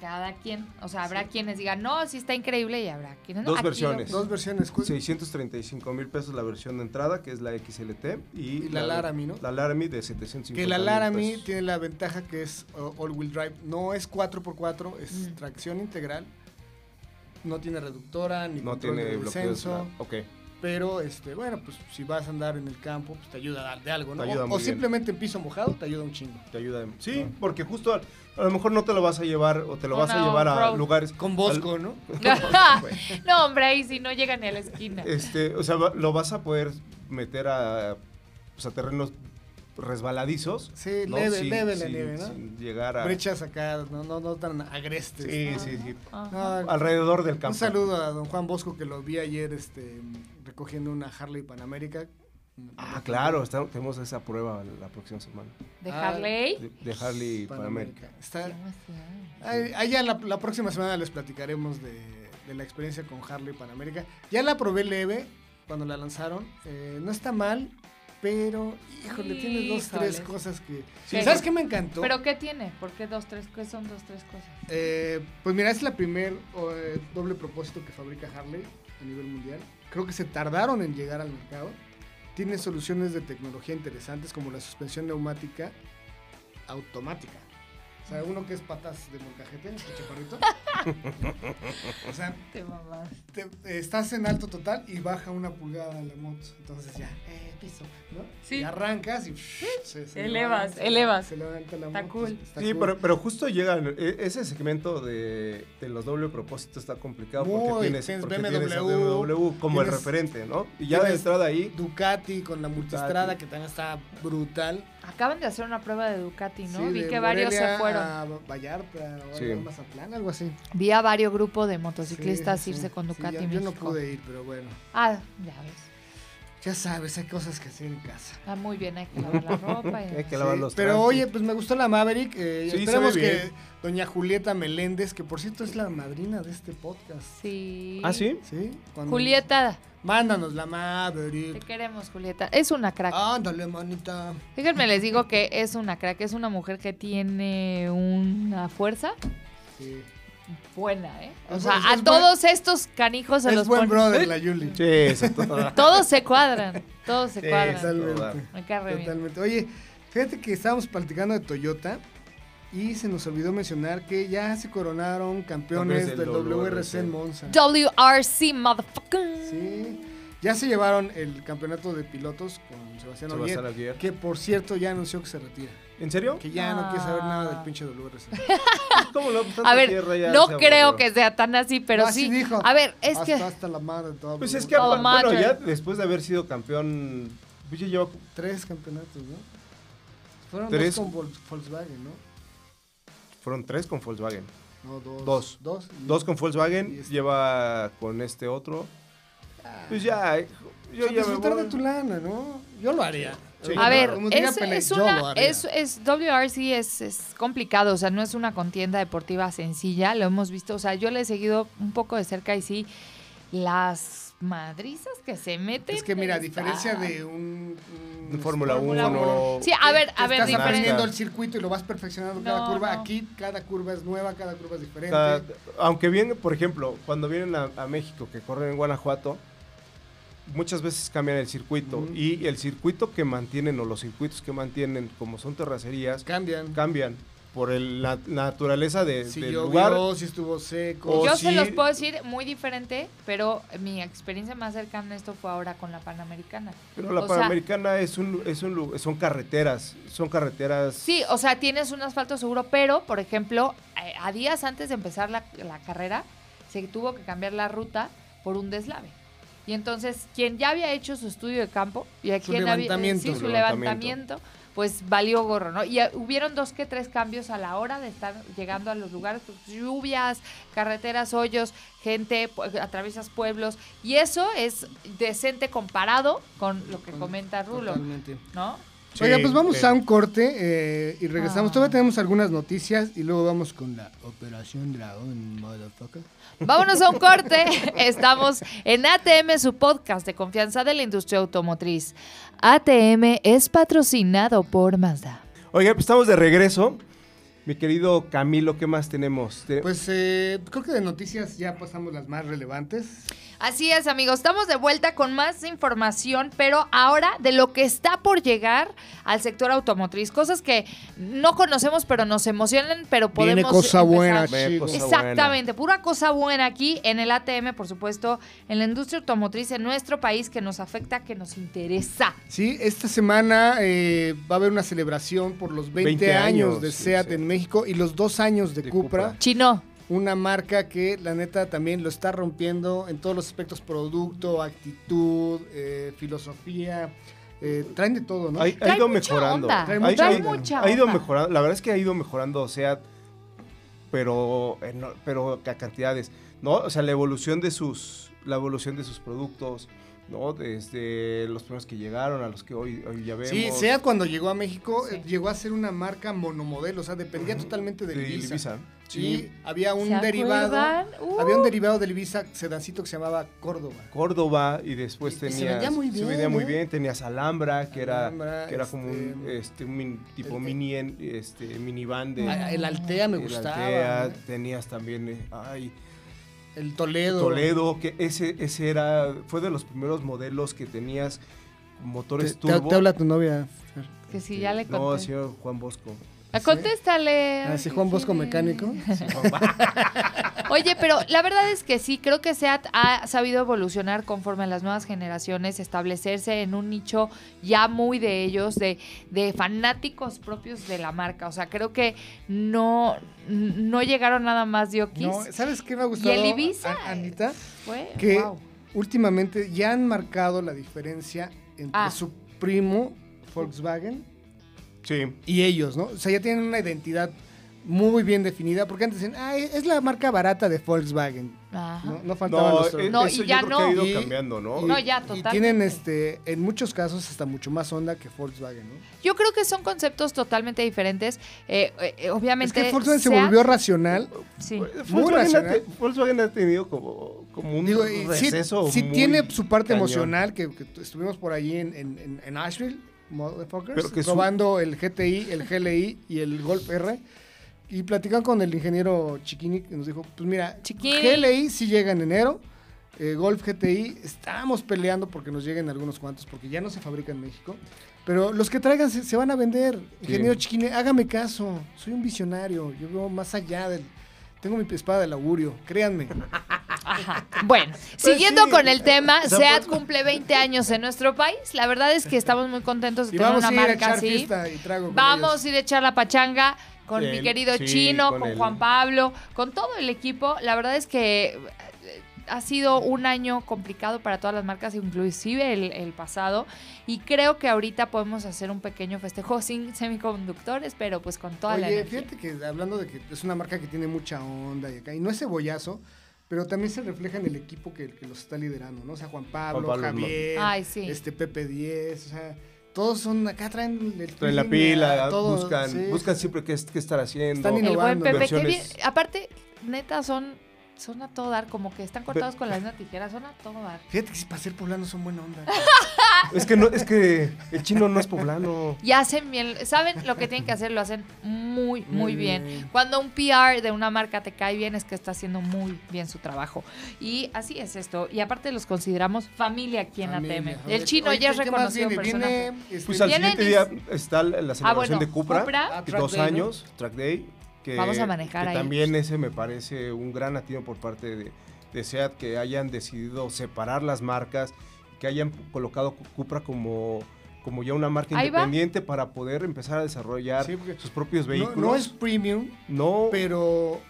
cada quien, o sea, habrá quienes digan, no, sí está increíble, y habrá quienes no. Dos Aquí lo- versiones. Dos versiones. cu- 635 mil pesos la versión de entrada, que es la XLT, y, Y la Laramie, ¿no? La Laramie de 750 Que la Laramie pesos. tiene la ventaja que es uh, all-wheel drive. No es 4x4, es Mm. tracción integral. No tiene reductora ni No control tiene de bloqueo de descenso. Ok. Pero, este, bueno, pues si vas a andar en el campo, pues te ayuda a dar de algo, ¿no? Te ayuda o muy o bien. simplemente en piso mojado te ayuda un chingo. Te ayuda. Sí, porque justo a, a lo mejor no te lo vas a llevar o te lo vas a llevar a lugares Con Bosco, ¿no? no, hombre, ahí sí no llega ni a la esquina. Este, o sea, lo vas a poder meter a, pues, a terrenos resbaladizos. Sí, ¿no? leve, Sin- leve la sin- nieve, ¿no? sin llegar a. Brechas acá, no, no, no tan agrestes. Sí, sí, sí. No, Alrededor del un campo. saludo a don Juan Bosco que lo vi ayer este, recogiendo una Harley Panamérica. Ah, claro, está- tenemos esa prueba la próxima semana. De Harley. De, de Harley Panamérica. Está, ahí, ahí ya la, la próxima semana les platicaremos de, de la experiencia con Harley Panamérica. Ya la probé leve cuando la lanzaron. eh, no está mal, pero, híjole, tiene dos, tres cosas que... Sí. ¿Sabes qué me encantó? ¿Pero qué tiene? ¿Por qué dos, tres? ¿Qué son dos, tres cosas? Eh, pues mira, es la primer eh, doble propósito que fabrica Harley. a nivel mundial. Creo que se tardaron en llegar al mercado. Tiene soluciones de tecnología interesantes como la suspensión neumática automática. O sea, uno que es patas de molcajete, este chaparrito. o sea, Te mamás. te- estás en alto total y baja una pulgada la moto. Entonces ya, eh, piso, ¿no? Sí. Y arrancas y se, se Elevas, levanta, elevas. Se levanta la Está moto. cool. está Sí, cool. pero, pero justo llegan, e- ese segmento de, de los doble propósitos está complicado porque tienes, tienes porque BMW, tienes a BMW como el referente, ¿no? Y ya de entrada ahí, Ducati con la multistrada Ducati. que también está brutal. Acaban de hacer una prueba de Ducati, ¿no? Sí, Vi que varios se fueron. A Vallarta o Sí. Mazatlán, algo así. Vi a varios grupos de motociclistas Sí, sí, irse con Sí, Ducati yo, yo no pude ir, pero bueno. Ah, ya ves. Ya sabes, hay cosas que hacer en casa. Ah, muy bien, hay que lavar la ropa. y hay que lavar Sí, los pero oye, pues me gustó la Maverick. eh, Sí, esperemos que doña Julieta Meléndez, que por cierto es la madrina de este podcast. Sí. ¿Ah, sí? ¿Sí? Cuando- Julieta, Mándanos la te Maverick. queremos, Julieta. Es una crack. Ándale, manita. Déjenme les digo que es una crack, es una mujer que tiene una fuerza Sí. Buena, ¿eh? O Es- sea, es- a es todos estos canijos se Es los buen brother, la Yuli. Sí, eso todo. Todos se cuadran, todos se Sí, cuadran. Totalmente. Me. Totalmente. Oye, fíjate que estábamos platicando de Toyota y se nos olvidó mencionar que ya se coronaron campeones del WRC en. Monza. WRC, motherfucker. Sí. Ya se llevaron el campeonato de pilotos con Sebastián Sebastián que por cierto ya anunció que se retira. ¿En serio? Que ya no quiere saber Ah. nada del pinche WRC. ¿Cómo lo A ver, tierra ya no creo aburrió? que sea tan así, pero No, así sí. dijo. A ver, es hasta, que hasta la madre todo. Pues es que, Todo bueno, matter. ya después de haber sido campeón, pues ya lleva Tres campeonatos, ¿no? Fueron Tres. dos con Vol- Volkswagen, ¿no? fueron tres con Volkswagen. No, dos. Dos. Dos. y- Dos con Volkswagen, Y este- lleva con este otro. Pues ya, yo O sea, ya me disfrutar voy. de tu lana, ¿no? Yo lo haría. Sí. A ver, Como es, Pelé, es una, es, es WRC es, es complicado, o sea, no es una contienda deportiva sencilla, lo hemos visto, o sea, yo le he seguido un poco de cerca y sí, las madrizas que se meten. Es que mira, a diferencia de un... un- Fórmula Fórmula 1. Sí, a ver, a ver, estás aprendiendo el circuito y lo vas perfeccionando cada curva. no. Aquí cada curva es nueva, cada curva es diferente. Cada- aunque bien, por ejemplo, cuando vienen a, a México, que corren en Guanajuato, muchas veces cambian el circuito. Y el circuito que mantienen o los circuitos que mantienen, como son terracerías, Cambian. cambian por el- la naturaleza de, si del llovió, lugar. si estuvo seco. Yo se los puedo decir muy diferente, pero mi experiencia más cercana a esto fue ahora con la Panamericana. Pero la o sea- Panamericana es un, es un son carreteras, son carreteras. Sí, o sea, tienes un asfalto seguro, pero, por ejemplo, eh, a días antes de empezar la, la carrera, se tuvo que cambiar la ruta por un deslave. Y entonces, quien ya había hecho su estudio de campo y a Su quien había levantamiento. sí, su levantamiento, levantamiento. pues valió gorro, ¿no? Y hubieron dos que tres cambios a la hora de estar llegando a los lugares, pues, lluvias, carreteras, hoyos, gente, atraviesas pueblos, y eso es decente comparado con lo que comenta Rulo, Totalmente. ¿no? Sí, Oiga, pues vamos sí. a un corte eh, y regresamos. Ah. Todavía tenemos algunas noticias y luego vamos con la Operación Dragón, motherfucker. Vámonos a un corte. Estamos en ATM, su podcast de confianza de la industria automotriz. ATM es patrocinado por Mazda. Oiga, pues estamos de regreso. Mi querido Camilo, ¿qué más tenemos? Te- Pues eh, creo que de noticias ya pasamos las más relevantes. Así es, amigos. Estamos de vuelta con más información, pero ahora de lo que está por llegar al sector automotriz. Cosas que no conocemos, pero nos emocionan, pero podemos. Viene cosa empezar. buena, chicos. Exactamente, pura cosa buena aquí en el ATM, por supuesto, en la industria automotriz en nuestro país que nos afecta, que nos interesa. Sí, esta semana eh, va a haber una celebración por los 20, 20 años, años, de sí, SEAT sí. en México y los dos años de, De Cupra. Cupra. Chino. Una marca que la neta también lo está rompiendo en todos los aspectos, producto, actitud, eh, filosofía. eh, traen de todo, ¿no? Ha, ido mejorando. onda. Trae Ha- mucha ha- onda. mucha ha ido onda. mejorando. La verdad es que ha ido mejorando, o sea, pero, en- pero a cantidades, ¿no? O sea, la evolución de sus, la evolución de sus productos, ¿no? Desde los primeros que llegaron a los que hoy, hoy ya vemos. Sí, SEAT cuando llegó a México Sí. eh, llegó a ser una marca monomodelo, o sea, dependía totalmente del de Ibiza. Ibiza. Sí, Sí. había un ¿Se derivado. Uh. Había un derivado del Ibiza sedancito que se llamaba Córdoba. Córdoba y después Y- y se vendía muy se bien, vendía muy bien tenías Alhambra que era que era como un, este, este un min- tipo el- mini en- este minivan de Ah, El Altea me el gustaba. Altea, tenías también eh, ay El Toledo. Toledo, que ese, ese era, fue de los primeros modelos que tenías Te, motores te- turbo. te habla tu novia. Que si ya le No, conté. señor Juan Bosco. Ah, Contéstale. Ah, Ay, sí, Juan Bosco mecánico. Oye, pero la verdad es que sí, creo que SEAT ha sabido evolucionar conforme a las nuevas generaciones, establecerse en un nicho ya muy de ellos, de, de fanáticos propios de la marca. O sea, creo que no, no llegaron nada más de Okis. No, ¿Sabes qué me ha gustado? el Ibiza? A- Anita, Fue, que wow. últimamente ya han marcado la diferencia entre Ah. su primo Volkswagen Sí. y ellos, ¿no? O sea, ya tienen una identidad muy bien definida, porque antes decían, ah, es la marca barata de Volkswagen. Ajá. No, no faltaban No, los eh, No, eso y ya yo creo no. que ha ido Y- cambiando, ¿no? No, ya, Y totalmente. tienen, este, en muchos casos, hasta mucho más onda que Volkswagen, ¿no? Yo creo que son conceptos totalmente diferentes. Eh, eh, Es obviamente. que Volkswagen se volvió racional. Sí. Volkswagen, ha racional. te- Volkswagen ha tenido como, como un Digo, y sí, receso sí muy tiene su parte cañón. emocional, que, que tu- estuvimos por allí en, en, en, en Asheville, motherfuckers, que su- probando el GTI, el GLI y el Golf R. Y platican con el ingeniero Chiquini, que nos dijo, pues mira, Chiquini. GLI sí llega en enero, eh, Golf GTI estamos peleando porque nos lleguen algunos cuantos, porque ya no se fabrica en México. Pero los que traigan se, se van a vender. Ingeniero Chiquini, hágame caso, soy un visionario, yo veo más allá del... Tengo mi espada del augurio, créanme. Ajá. Bueno, siguiendo Pues sí. con el tema, O sea, SEAT pues- cumple 20 años en nuestro país. La verdad es que estamos muy contentos de Y tener una a ir a marca así. Vamos a ir a echar la pachanga con mi querido sí, Chino, con, con el- Juan Pablo, con todo el equipo. La verdad es que eh, ha sido un año complicado para todas las marcas, inclusive el, el pasado. Y creo que ahorita podemos hacer un pequeño festejo sin semiconductores, pero pues con toda la Oye, energía. fíjate que hablando de que es una marca que tiene mucha onda y acá, y no es cebollazo, pero también se refleja en el equipo que, que los está liderando, ¿no? O sea, Juan Pablo, Juan Pablo, Javier, Ay, sí. este Pepe 10, o sea, todos son acá traen el Traen la pila, a todo, buscan, sí. buscan siempre qué, qué estar haciendo. Están El buen innovando. Pepe, que bien- aparte, neta, son, son a todo dar, como que están cortados con las mismas tijeras, son a todo dar. Fíjate que si para ser poblano son buena onda. Es que no, es que el chino no es poblano. Y hacen bien, saben lo que tienen que hacer, lo hacen muy, muy Muy bien. Cuando un PR de una marca te cae bien, es que está haciendo muy bien su trabajo. Y así es esto. Y aparte los consideramos familia aquí en Familia. ATM. Oye, El chino oye, ya es ¿qué más reconocido viene? Viene, este, Pues al siguiente día está la la celebración Ah, bueno, de Cupra, Cupra. Ah, dos Day, ¿no? años, Track Day. Que, Vamos a manejar que ahí. También ese me parece un gran atino por parte de, de SEAT que hayan decidido separar las marcas, que hayan colocado Cu- Cupra como, como ya una marca va. independiente para poder empezar a desarrollar Sí, sus propios vehículos. no es premium, No, pero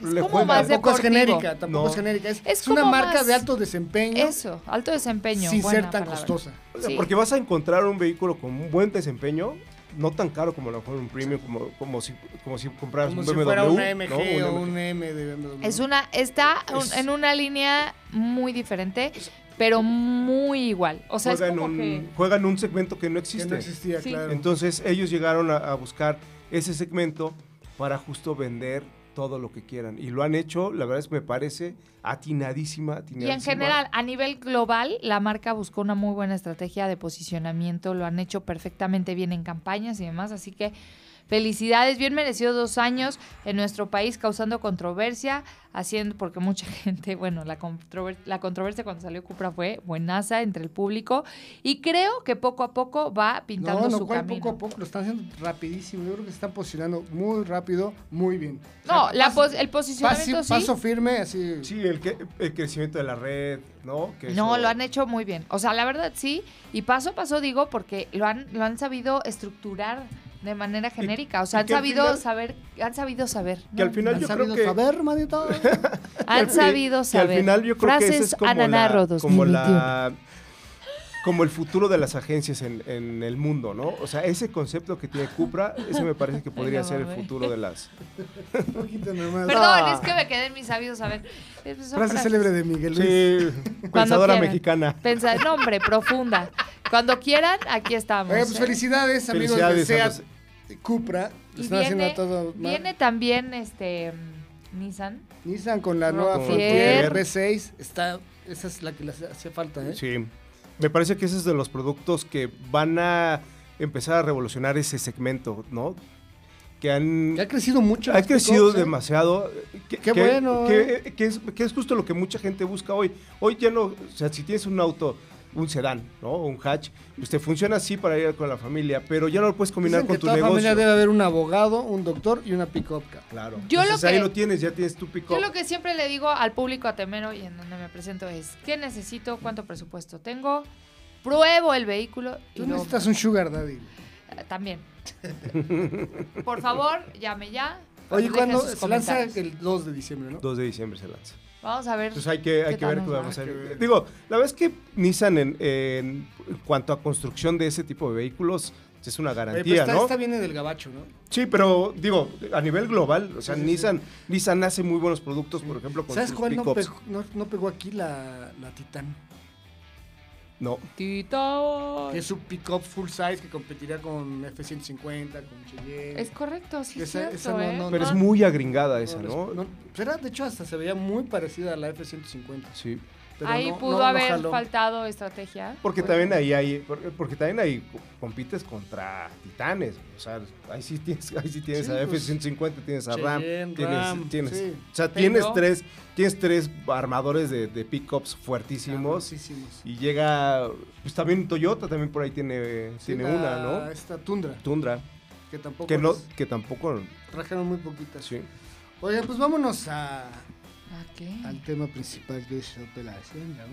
le como juega. más tampoco es genérica, tampoco No. es genérica. Es, Es es una marca de alto desempeño Eso, alto desempeño. sin buena ser tan palabra. costosa. O sea, Sí. Porque vas a encontrar un vehículo con un buen desempeño, no tan caro como a lo mejor un premium, como, como, si, como si compraras Como un si BMW. fuera una MG o un M de BMW. Es una, está un- Es- en una línea muy diferente, pero muy igual. O sea, es juegan, como un, que... juegan un segmento que no que existe. no existía, Sí. claro. Entonces ellos llegaron a, a buscar ese segmento para justo vender todo lo que quieran. Y lo han hecho, la verdad es que me parece atinadísima, Y en general, a nivel global, la marca buscó una muy buena estrategia de posicionamiento, lo han hecho perfectamente bien en campañas y demás, así que felicidades, bien merecido dos años en nuestro país causando controversia, haciendo, porque mucha gente, bueno, la, controver- la controversia cuando salió Cupra fue buenaza entre el público y creo que poco a poco va pintando no, no, su cual camino. poco a poco lo están haciendo rapidísimo. Yo creo que se están posicionando muy rápido, muy bien. O No, sea, la pos- el posicionamiento sí. Paso firme, así. Sí, el, que, el crecimiento de la red, ¿no? Que No, eso- lo han hecho muy bien. O sea, la verdad sí. Y paso a paso digo porque lo han, lo han sabido estructurar de manera genérica. O sea, han que sabido final- saber, han sabido saber. Que al final ¿Han yo sabido creo que... saber, manito? han que- sabido que saber. al final yo creo Frases que ese es como Ananarro la, como 2021. la como el futuro de las agencias en, en el mundo, ¿no? O sea, ese concepto que tiene Cupra, ese me parece que podría ser el futuro de las... Perdón, Ah. es que me quedé en mi sabido saber. Eh, pues, son Frase frases. célebre de Miguel Luis. Sí, pensadora quieran. mexicana. Pensa- no, hombre, profunda. Cuando quieran, aquí estamos. Pues ¿eh? felicidades, amigos Felicidades de a Seat los- Cupra. Y están haciendo viene, a todo. mal. viene también este Nissan. Nissan con la nueva Frontier. Frontier R6. Está, esa es la que le hace- hacía falta, ¿eh? Sí, me parece que ese es de los productos que van a empezar a revolucionar ese segmento, ¿no? que han... Que ha crecido mucho. Ha crecido ¿eh? demasiado. Que, Qué que- bueno, Que, que es, que es justo lo que mucha gente busca hoy. Hoy ya no, o sea, si tienes un auto, un sedán, ¿no? Un hatch, pues te funciona así para ir con la familia, pero ya no lo puedes combinar Dicen con que tu toda negocio. familia debe haber un abogado, un doctor y una pick-up car. Claro. Yo lo Entonces ahí que- lo tienes, ya tienes tu pick Yo lo que siempre le digo al público atemero y en donde me presento es, ¿qué necesito? ¿Cuánto presupuesto tengo? Pruebo el vehículo y Tú luego- necesitas un sugar daddy. Eh, también. Por favor, llame ya. Oye, Dejen ¿cuándo sus se lanza el 2 de diciembre, no? 2 de diciembre se lanza. Vamos a ver. Entonces hay que, hay ¿Qué que ver qué va? vamos a hacer. ver. Digo, la verdad es que Nissan en, en cuanto a construcción de ese tipo de vehículos es una Oye, garantía, esta, ¿no? esta viene del gabacho, ¿no? Sí, pero digo, a nivel global, o sea, Sí, sí, sí. Nissan, Nissan hace muy buenos productos, por ejemplo, con ¿Sabes sus cuál no pegó, no, no pegó aquí la, la Titan? No, es su pick-up full size que competiría con F-150, con Cheyenne. Es correcto, sí, es Esa- cierto, esa no- ¿eh? no- pero es muy agringada esa, ¿no? pues era, de hecho, hasta se veía muy parecida a la F-150. Sí. Pero Ahí no- pudo no- haber jaló. faltado estrategia. Porque Bueno. también ahí hay, porque, porque también ahí compites contra titanes, o sea, ahí sí tienes, ahí sí tienes Sí, a pues, F-150, tienes a Ram, tienes, Ram, tienes, sí. o sea, Pero- tienes tres, tienes tres armadores de, de pickups fuertísimos y llega, pues también Toyota también por ahí tiene, Sí, tiene la- una, ¿no? Esta Tundra, Tundra, que tampoco que no, les que tampoco, trajeron muy poquitas. sí. Oigan, pues vámonos a, ¿A qué? al tema principal de esta operación, ¿no?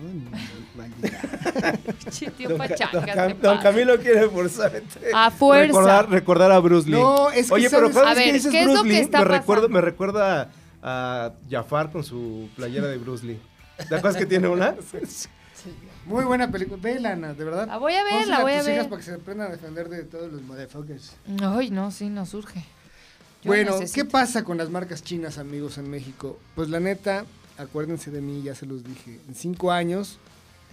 Don, Cam- don. Camilo quiere forzarte. A fuerza. Recordar, recordar a Bruce Lee. No, es que Oye, pero sabes- A vez que ver, dices ¿qué es lo Bruce que Lee, está me recuerda, pasando? me recuerda a Jafar con su playera de Bruce Lee. ¿Te acuerdas que tiene una? Muy buena película. Vela, Ana, de verdad. La voy a ver, Pónsela la voy a hijas ver. para que se aprendan a defender de todos los motherfuckers. Ay, no, sí, nos surge. Yo bueno, necesito- ¿qué pasa con las marcas chinas, amigos, en México? Pues la neta, acuérdense de mí, ya se los dije. En cinco años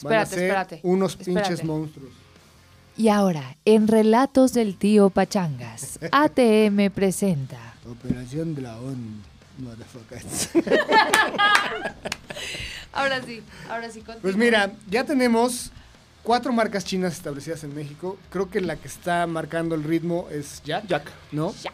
van a ser espérate, unos espérate. pinches monstruos. Y ahora, en Relatos del Tío Pachangas, ATM presenta. Operación Dragón, motherfuckers. Ahora sí, ahora sí, continúa. Pues mira, ya tenemos cuatro marcas chinas establecidas en México. Creo que la que está marcando el ritmo es Jack, Jack. ¿no? Jack.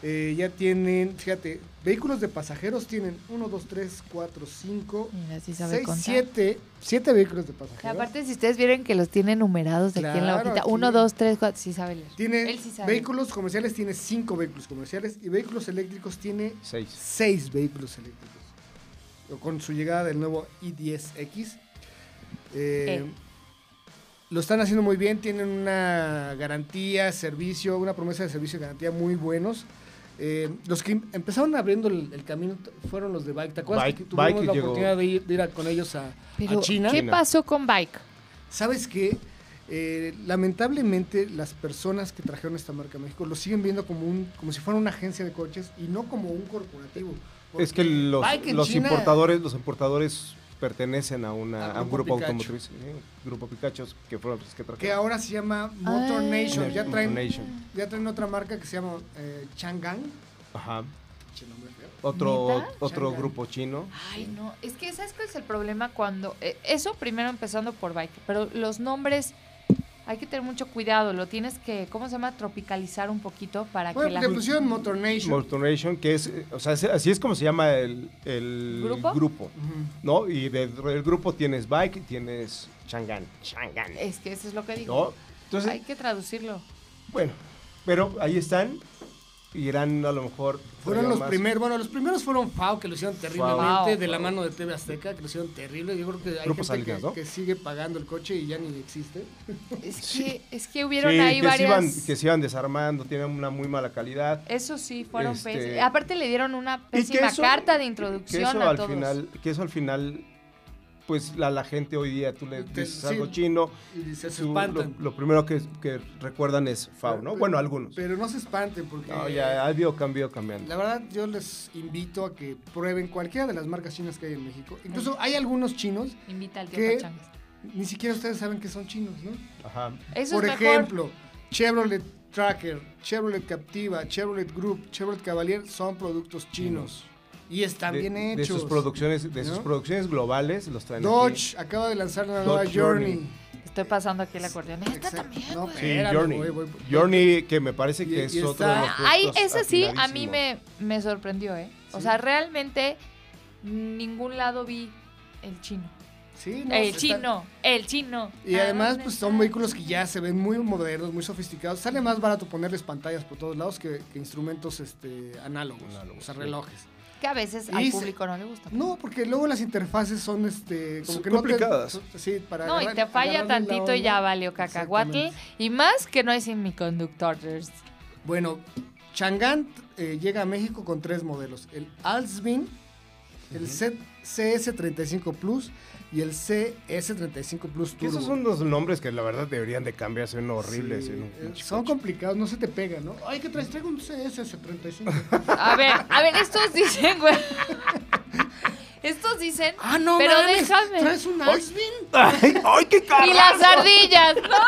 Eh, ya tienen, fíjate, vehículos de pasajeros tienen 1, 2, 3, 4, 5, Mira, sí sabe 6, contar. 7, 7 vehículos de Y pasajeros. aparte, si ustedes vieron que los tiene numerados aquí en la Claro, hojita. aquí. Uno, dos, tres, cuatro. Sí sabe leer. Tiene Él sí sabe. vehículos comerciales, tiene 5 vehículos comerciales y vehículos eléctricos tiene Seis. 6 vehículos eléctricos. Con su llegada del nuevo i10X. eh, Eh. Lo están haciendo muy bien, tienen una garantía, servicio, una promesa de servicio y garantía muy buenos. Eh, los que em- empezaron abriendo el, el camino fueron los de Bike. ¿Te acuerdas Bike- que tuvimos Bike la llegó. oportunidad de ir, de ir a- con ellos a, China? ¿qué pasó con Bike? ¿Sabes qué? Eh, lamentablemente las personas que trajeron esta marca a México lo siguen viendo como un como si fuera una agencia de coches y no como un corporativo. Es que los, los China- importadores, los importadores pertenecen a, una, a un grupo Pikachu. automotriz, ¿sí? grupo Picachos, que fueron los que trajeron. que ahora se llama Motor Ah. Nation. Ya traen, Nation. ya traen otra marca que se llama eh, Chang'an. Ajá. Otro, otro grupo chino. Ay, no. Es que, ¿sabes cuál es el problema cuando. eh, eso primero empezando por Bike. Pero los nombres. Hay que tener mucho cuidado. Lo tienes que. ¿Cómo se llama? Tropicalizar un poquito para Bueno, que la. le pusieron Motor Nation. Motor Nation, que es, eh, o sea, es- así es como se llama el, el ¿Grupo? Ujú. ¿no? Y del grupo tienes Bike y tienes Chang'an. Chang'an. Es que eso es lo que digo. ¿No? Entonces, Hay que traducirlo. bueno, pero ahí están. Irán a lo mejor. Fueron los más. primeros, bueno, los primeros fueron FAO, que lo hicieron terriblemente, de la mano de TV Azteca, que lo hicieron terrible. Yo creo que hay Grupo gente Salinas, que, ¿no? que sigue pagando el coche y ya ni existe. Es que, es que hubieron Sí, ahí que, se varias. iban, que se iban desarmando, tienen una muy mala calidad. Eso sí, fueron Este- pésimos. Aparte le dieron una Y pésima eso- carta de que introducción eso a al todos. final que eso al final pues la, la gente hoy día tú le dices sí. algo chino Y se, se tú lo, espantan. lo primero que, que recuerdan es FAO no bueno algunos Pero no se espanten porque no ya ha habido cambio cambiando la verdad yo les invito a que prueben cualquiera de las marcas chinas que hay en México. Incluso hay algunos chinos, Invita al. Pachangas. ni siquiera ustedes saben que son chinos, ¿no? ajá Eso Por es mejor. ejemplo, Chevrolet Tracker, Chevrolet Captiva, Chevrolet Group, Chevrolet Cavalier son productos chinos. Y están de, bien de hechos. sus producciones de sus producciones globales los traen aquí. Dodge acaba de lanzar una nueva Journey. Journey. Estoy pasando aquí el acordeón. Esta Exacto. también, No, güey. Sí, Espérame, Journey. voy, voy. Journey, que me parece Y- que es y otro está- de los Ay, productos ese sí, a mí me, me sorprendió, ¿eh? O sea, realmente ningún lado vi el chino. Sí, no, el está- chino, el chino. Y ¿A además, pues son vehículos que ya se ven muy modernos, muy sofisticados. Sale más barato ponerles pantallas por todos lados que, que instrumentos este, análogos, Análogos, o sea, sí. Que a veces Y al se- público no le gusta. No, porque luego las interfaces son este, como Son que no te- complicadas. sí, para No, y te falla tantito y ya valió cacahuatl. Y más que no hay semiconductors. Bueno, Chang'an eh, llega a México con tres modelos: el Alsvin, el C- CS35 Plus y el CS35 Plus Que Turbo. esos son los nombres que la verdad deberían de cambiar, son horribles. Sí, en un eh, son complicados, no se te pegan, ¿no? Ay, ¿qué traes? Traigo un CS35. A ver, a ver, estos dicen, güey. Estos dicen. ah, no, pero mames, déjame. ¿Traes un Alsvin? ¡Ay, ay, qué caro! Y las ardillas, ¿no?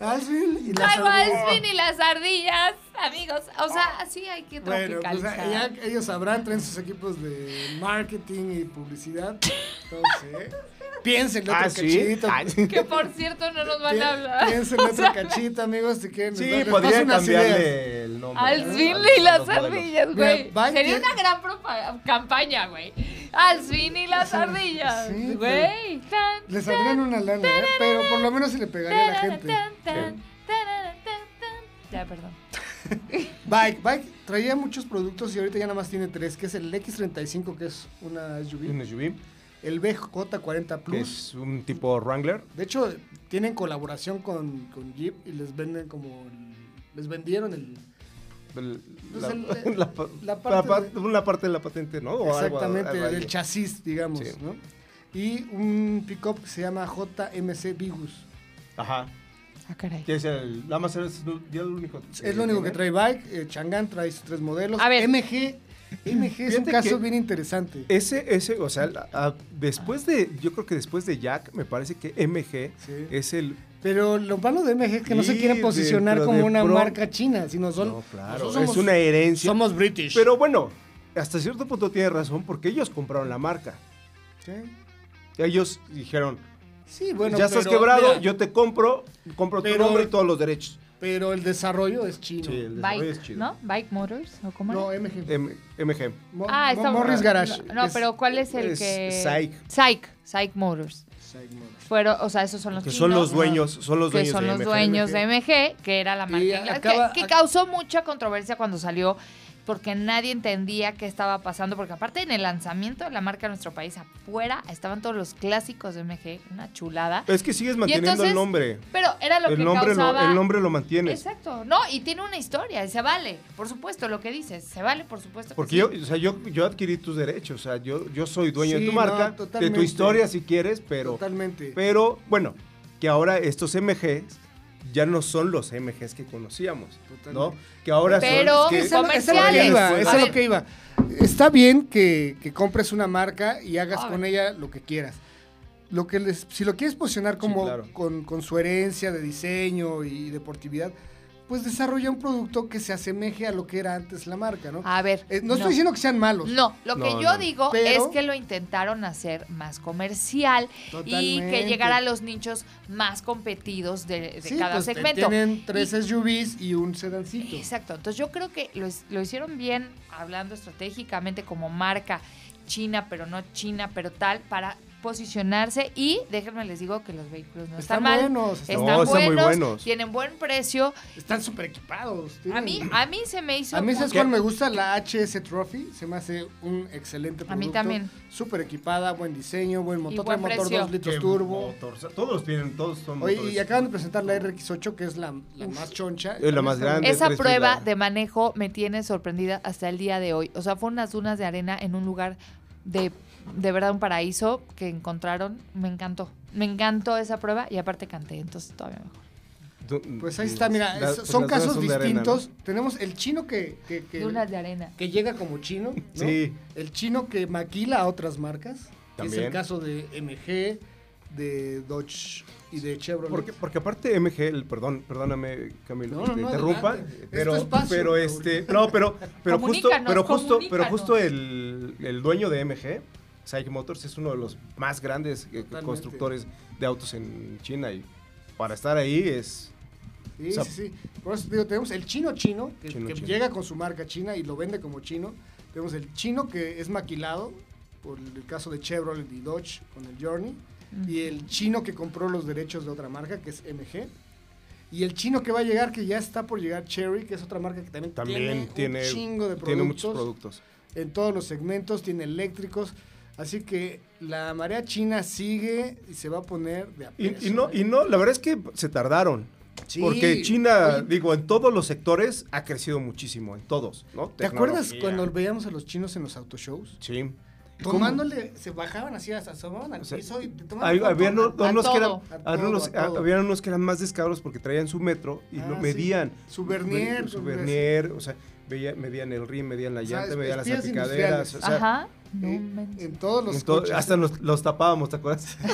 Alsvin y las Traigo ardillas. Alvin y las ardillas, amigos. O sea, así hay que Bueno, pues tropicalizar. ya ellos sabrán, traen sus equipos de marketing y publicidad. Entonces, piénsenle otro Ah, sí. cachito. Ay, Que por cierto no nos van a hablar. Piénsenle otro cachito, amigos, si quieren. Sí, doy- les podría paso unas ideas. cambiarle el nombre. Alvin ¿no? y las ardillas, güey. Sería una gran campaña, güey. Alvin y las ardillas, sí, güey. Tan, Les saldrían una lana, ¿eh? pero por lo menos se le pegaría a la gente. tan, tan, tarara, tan, tan. Ya, perdón. Bike, Bike traía muchos productos y ahorita ya nada más tiene tres, que es el X35, que es una SUV, el BJ40 que Plus. es un tipo Wrangler. De hecho, tienen colaboración con, con Jeep y les venden como... el- les vendieron el... el- Pues la, el- la pa- la la parte pa- de- una parte de la patente, ¿no? O Exactamente, algo del chasis, digamos, Sí. ¿no? Y un pickup que se llama JMC Vigus. Ajá. Ah, caray. Que es el. Nada más es ya el único. Es lo único que trae Bike. eh, Chang'an trae sus tres modelos. A ver. MG. MG es un caso bien interesante. Ese, ese, o sea, la- a- después de. Yo creo que después de Jack, me parece que MG Sí. es el. Pero lo malo de MG es que no se quieren posicionar como una pro- marca china, sino son. no, claro. Es una herencia. Somos British. Pero bueno, hasta cierto punto tiene razón porque ellos compraron la marca. Sí, Ellos dijeron, Sí, bueno. ya estás pero, quebrado, mira, yo te compro, compro tu Pero- nombre y todos los derechos. Pero el desarrollo es chino. Sí, el desarrollo es Bike, chido. ¿no? Bike Motors, ¿o cómo No? MG. M- MG. Mo- Ah, Mo- Morris Garage. No, no, Es- pero ¿cuál es el es que. Psych. Psych. Psych Motors. Fueron, o sea, esos son los Que chinos. son los dueños, son los que dueños son de los MG. dueños de MG, que era la marca Y inglesa, acaba- que, que causó mucha controversia cuando salió, porque nadie entendía qué estaba pasando, porque aparte en el lanzamiento de la marca en nuestro país, afuera estaban todos los clásicos de MG, una chulada. Es que sigues manteniendo entonces, el nombre. Pero era lo El que nombre, lo, causaba... el nombre lo mantienes. Exacto, no, y tiene una historia, y se vale, por supuesto, lo que dices, se vale, por supuesto. que Porque sí. yo, o sea, yo, yo adquirí tus derechos, o sea, yo, yo soy dueño Sí, de tu no, marca, de tu historia si quieres, pero, Totalmente. pero bueno, que ahora estos MGs ya no son los MGs que conocíamos, ¿no? Que ahora Pero- son... Esa es lo- esa es lo que comerciales. iba, A esa es lo que iba. Está bien que, que compres una marca y hagas con ella lo que quieras. Lo que les, si lo quieres posicionar como claro. con, con su herencia de diseño y deportividad, pues desarrolla un producto que se asemeje a lo que era antes la marca, ¿no? A ver. Eh, no, estoy diciendo que sean malos. No, lo que No, yo no. digo Pero- es que lo intentaron hacer más comercial y que llegara a los nichos más competidos de, de Sí, cada pues, segmento. Tienen tres Y- SUVs y un sedancito. Exacto, entonces yo creo que lo hicieron bien hablando estratégicamente como marca china, pero no china, pero tal, para posicionarse y déjenme les digo que los vehículos no están, Están mal, buenos, están- están, No, están muy buenos, buenos. tienen buen precio. Están súper equipados. A tienen- mí, a mí se me hizo A mí, ¿sabes cuál me gusta? La HS Trophy. Se me hace un excelente A mí producto. también. Súper equipada, buen diseño, buen motor, buen trae motor precio. 2 litros turbo. motor, todos tienen, todos son Oye, motores. y acaban de presentar la RX8, que es la, la más choncha. Es la más grande. Esa prueba de manejo me tiene sorprendida hasta el día de hoy. O sea, fue unas dunas de arena en un lugar de, de verdad un paraíso que encontraron. Me encantó. Me encantó esa prueba y aparte canté, entonces todavía mejor. Pues ahí está, mira, pues son casos son de arena, distintos. Tenemos el chino que, que, que- Dunas de arena. que llega como chino, ¿no? Sí. El chino que maquila a otras marcas. que Es También. el caso de MG, de Dodge y de Chevrolet. Porque, porque aparte MG, el- perdón, perdóname Camilo, No, que no, te no, interrumpa. Es pero, pero este, no, pero, pero justo, pero justo, pero justo el, el dueño de MG SAIC Motors es uno de los más grandes eh, Totalmente. constructores de autos en China y para estar ahí es Sí, O sea, sí, sí. Por eso te digo, tenemos el chino chino, que, Chino que chino. llega con su marca china y lo vende como chino. Tenemos el chino que es maquilado, por el caso de Chevrolet y Dodge con el Journey. Y el chino que compró los derechos de otra marca, que es MG. Y el chino que va a llegar, que ya está por llegar, Cherry, que es otra marca que también, también tiene, un chingo de productos. tiene muchos productos. En todos los segmentos, tiene eléctricos. Así que la marea china sigue y se va a poner de a Y, peso, y no, ¿eh? y no, la verdad es que se tardaron. Sí. Porque China, Oye, digo, en todos los sectores ha crecido muchísimo, en todos, ¿no? ¿Te acuerdas cuando veíamos a los chinos en los autoshows? Sí. Tomándole, se bajaban así, hasta asomaban al O sea, piso y te tomaban Hay- foto. había no- a unos que eran, todo. A había todo, unos- a todo. había unos que eran más descabros porque traían su metro y Ah, lo sí. medían. Su vernier, Su vernier, o sea, veía- medían el rim, medían la O sea, llanta, medían las salpicaderas. O sea, Ajá. No Eh, en todos los en todo- coches. hasta los, los tapábamos, ¿te acuerdas?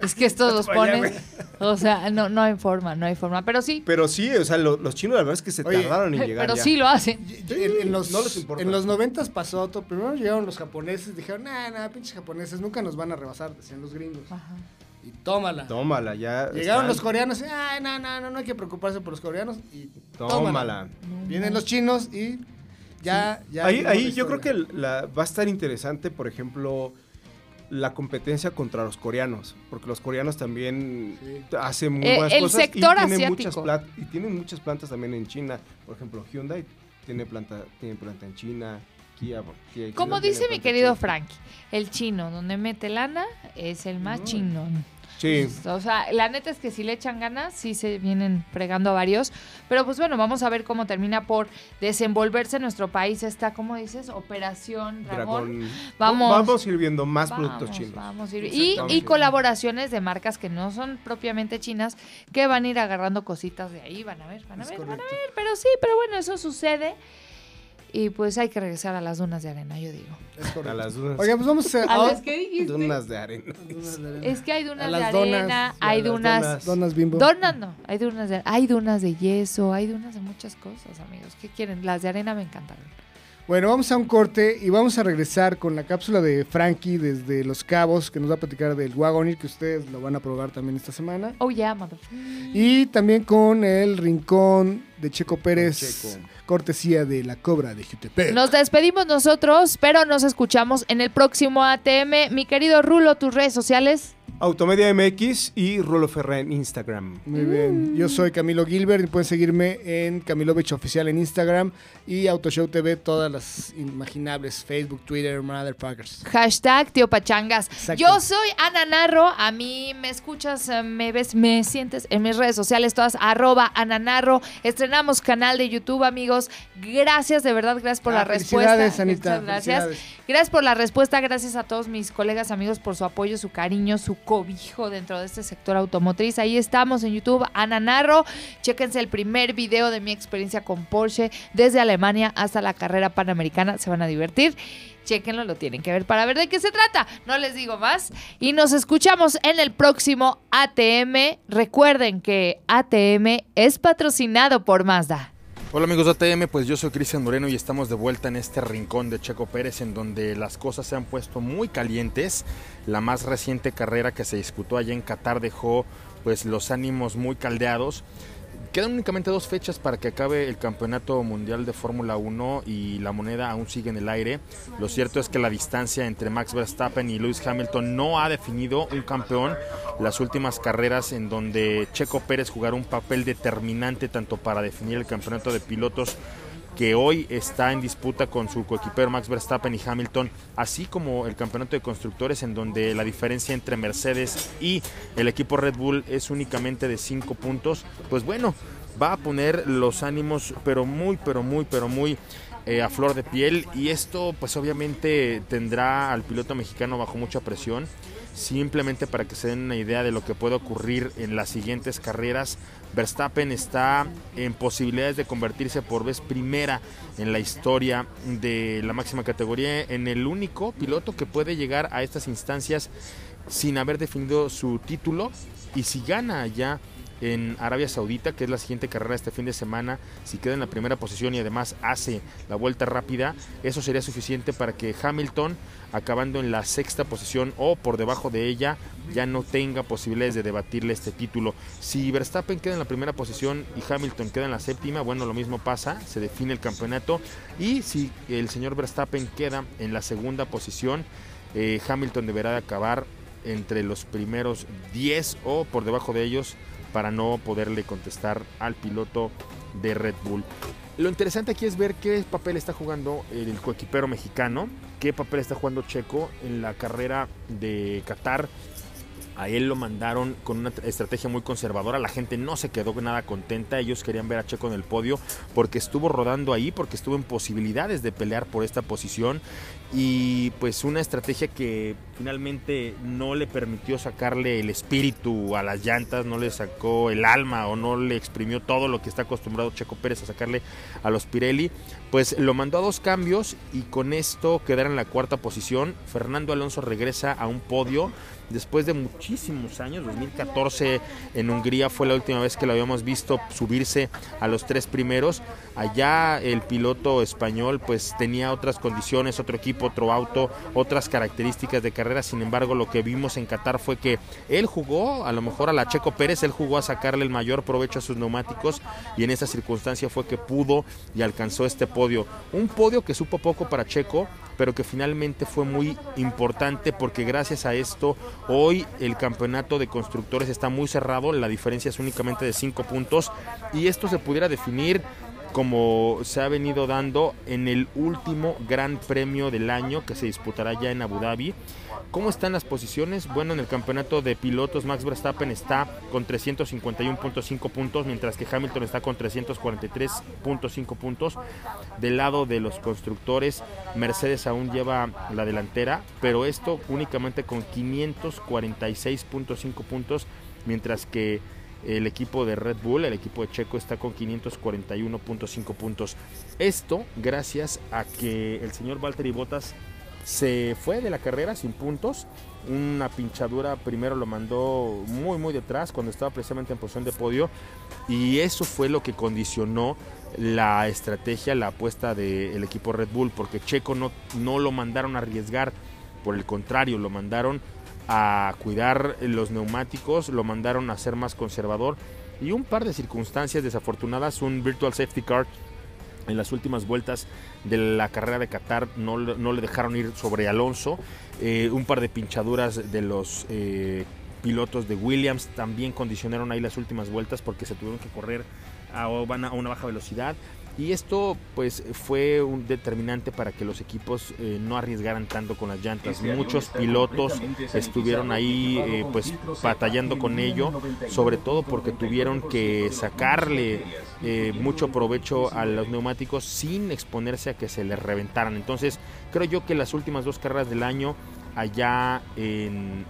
Es que estos los güey. O sea, no, no hay forma, no hay forma. Pero sí, Pero sí, o sea, lo- los chinos la verdad es que se Oye, tardaron en llegar pero ya. sí lo hacen. En, en los, no les importa. en los 90 pasó otro. Primero llegaron los japoneses, dijeron, nah, nah, pinches japoneses, nunca nos van a rebasar, decían los gringos. Ajá. Y tómala. Tómala, ya. Llegaron están. los coreanos, ay, no, no, no, no hay que preocuparse por los coreanos. Y Tómala. Vienen los chinos y ya, ya. ahí ahí yo creo que la, va a estar interesante, por ejemplo, la competencia contra los coreanos, porque los coreanos también Sí. hacen muy Eh, buenas el cosas sector y tienen asiático. muchas y tienen muchas plantas también en China, por ejemplo, Hyundai tiene planta tiene planta en China, Kia, Kia Como Hyundai dice mi querido China. Frankie, el chino donde mete lana es el más chingón. Sí. O sea, la neta es que si le echan ganas, sí se vienen fregando a varios. Pero pues bueno, vamos a ver cómo termina por desenvolverse en nuestro país esta, ¿cómo dices? Operación Dragón. Dragón. Vamos. Vamos a ir viendo más Vamos, productos chinos. vamos a ir- Y, y colaboraciones de marcas que no son propiamente chinas, que van a ir agarrando cositas de ahí, van a ver, van a Es ver, van a ver. Pero sí, pero bueno, eso sucede. Y pues hay que regresar a las dunas de arena, yo digo. Es correcto. A las dunas, Oiga, pues vamos a. ¿A las que dijiste? dunas de arena. dunas de arena. Es que hay dunas de donas, arena, hay dunas... donas. Donas bimbo. Donas no, hay dunas de, hay dunas de yeso, hay dunas de muchas cosas, amigos. ¿Qué quieren? Las de arena me encantaron. Bueno, vamos a un corte y vamos a regresar con la cápsula de Frankie desde Los Cabos, que nos va a platicar del Wagoneer, que ustedes lo van a probar también esta semana. Oh yeah, motherfucker. Y también con el rincón de Checo Pérez, Checo. Cortesía de la Cobra de Jutepec. Nos despedimos nosotros, pero nos escuchamos en el próximo ATM. Mi querido Rulo, tus redes sociales. Automedia MX y Rolo Ferrer en Instagram. Muy bien, yo soy Camilo Gilbert y pueden seguirme en Camilovich Oficial en Instagram y Autoshow TV, todas las imaginables, Facebook, Twitter, Motherfuckers. Hashtag Tío Pachangas. Exacto. Yo soy Ana Narro. A mí me escuchas, eh, me ves, me sientes en mis redes sociales, todas arroba Ana Narro. Estrenamos canal de YouTube, amigos. Gracias, de verdad, gracias por Ah, la felicidades, respuesta. Anita, Muchas gracias. Gracias por la respuesta, gracias a todos mis colegas, amigos, por su apoyo, su cariño, su cobijo dentro de este sector automotriz. Ahí estamos en YouTube, Ana Narro. Chéquense el primer video de mi experiencia con Porsche desde Alemania hasta la carrera panamericana. Se van a divertir. Chéquenlo, lo tienen que ver para ver de qué se trata. No les digo más. Y nos escuchamos en el próximo ATM. Recuerden que ATM es patrocinado por Mazda. Hola amigos de ATM, pues yo soy Cristian Moreno y estamos de vuelta en este rincón de Checo Pérez en donde las cosas se han puesto muy calientes. La más reciente carrera que se disputó allá en Qatar dejó pues los ánimos muy caldeados. Quedan únicamente dos fechas para que acabe el campeonato mundial de Fórmula 1 y la moneda aún sigue en el aire. Lo cierto es que la distancia entre Max Verstappen y Lewis Hamilton no ha definido un campeón. Las últimas carreras en donde Checo Pérez jugará un papel determinante tanto para definir el campeonato de pilotos que hoy está en disputa con su coequipero Max Verstappen y Hamilton, así como el campeonato de constructores en donde la diferencia entre Mercedes y el equipo Red Bull es únicamente de 5 puntos, pues bueno, va a poner los ánimos pero muy, pero muy, pero muy eh, a flor de piel y esto pues obviamente tendrá al piloto mexicano bajo mucha presión. Simplemente para que se den una idea de lo que puede ocurrir en las siguientes carreras, Verstappen está en posibilidades de convertirse por vez primera en la historia de la máxima categoría en el único piloto que puede llegar a estas instancias sin haber definido su título. Y si gana ya en Arabia Saudita, que es la siguiente carrera este fin de semana, si queda en la primera posición y además hace la vuelta rápida, eso sería suficiente para que Hamilton, acabando en la sexta posición o por debajo de ella, ya no tenga posibilidades de debatirle este título. Si Verstappen queda en la primera posición y Hamilton queda en la séptima, bueno, lo mismo pasa, se define el campeonato. Y si el señor Verstappen queda en la segunda posición, eh, Hamilton deberá de acabar entre los primeros 10 o por debajo de ellos para no poderle contestar al piloto de Red Bull. Lo interesante aquí es ver qué papel está jugando el coequipero mexicano, qué papel está jugando Checo en la carrera de Qatar. A él lo mandaron con una estrategia muy conservadora. La gente no se quedó nada contenta. Ellos querían ver a Checo en el podio porque estuvo rodando ahí, porque estuvo en posibilidades de pelear por esta posición y pues una estrategia que finalmente no le permitió sacarle el espíritu a las llantas, no le sacó el alma o no le exprimió todo lo que está acostumbrado Checo Pérez a sacarle a los Pirelli, pues lo mandó a dos cambios y con esto quedaron en la cuarta posición. Fernando Alonso regresa a un podio después de muchísimos años, 2014 en Hungría fue la última vez que lo habíamos visto subirse a los tres primeros. Allá el piloto español pues tenía otras condiciones, otro equipo, otro auto, otras características de carrera. Sin embargo, lo que vimos en Qatar fue que él jugó, a lo mejor a la Checo Pérez, él jugó a sacarle el mayor provecho a sus neumáticos y en esa circunstancia fue que pudo y alcanzó este podio. Un podio que supo poco para Checo, pero que finalmente fue muy importante porque gracias a esto hoy el campeonato de constructores está muy cerrado, la diferencia es únicamente de 5 puntos y esto se pudiera definir como se ha venido dando en el último Gran Premio del año que se disputará ya en Abu Dhabi. ¿Cómo están las posiciones? Bueno, en el campeonato de pilotos Max Verstappen está con 351.5 puntos, mientras que Hamilton está con 343.5 puntos. Del lado de los constructores, Mercedes aún lleva la delantera, pero esto únicamente con 546.5 puntos, mientras que el equipo de Red Bull, el equipo de Checo, está con 541.5 puntos. Esto gracias a que el señor Valtteri Bottas se fue de la carrera sin puntos. Una pinchadura primero lo mandó muy muy detrás cuando estaba precisamente en posición de podio. Y eso fue lo que condicionó la estrategia, la apuesta del equipo Red Bull porque Checo no, no lo mandaron a arriesgar, por el contrario, lo mandaron a cuidar los neumáticos, lo mandaron a ser más conservador. Y un par de circunstancias desafortunadas, un virtual safety car en las últimas vueltas de la carrera de Qatar no, no le dejaron ir sobre Alonso, eh, un par de pinchaduras de los eh, pilotos de Williams también condicionaron ahí las últimas vueltas porque se tuvieron que correr a, a una baja velocidad y esto pues fue un determinante para que los equipos eh, no arriesgaran tanto con las llantas. Muchos pilotos estuvieron ahí eh, pues batallando con ello, sobre todo porque tuvieron que sacarle eh, mucho provecho a los neumáticos sin exponerse a que se les reventaran. Entonces creo yo que las últimas dos carreras del año allá en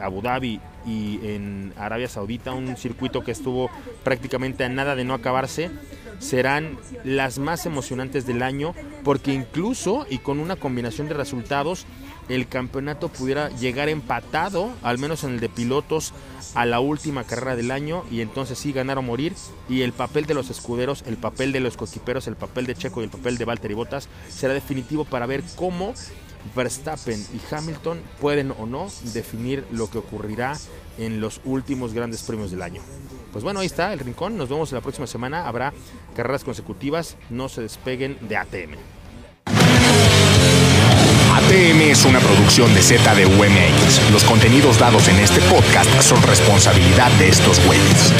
Abu Dhabi y en Arabia Saudita, un circuito que estuvo prácticamente a nada de no acabarse, serán las más emocionantes del año porque incluso y con una combinación de resultados el campeonato pudiera llegar empatado, al menos en el de pilotos, a la última carrera del año y entonces sí ganar o morir y el papel de los escuderos, el papel de los coquiperos, el papel de Checo y el papel de Valtteri Bottas será definitivo para ver cómo Verstappen y Hamilton pueden o no definir lo que ocurrirá en los últimos grandes premios del año. Pues bueno, ahí está el rincón. Nos vemos la próxima semana. Habrá carreras consecutivas. No se despeguen de ATM. ATM es una producción de ZDUMX. Los contenidos dados en este podcast son responsabilidad de estos güeyes.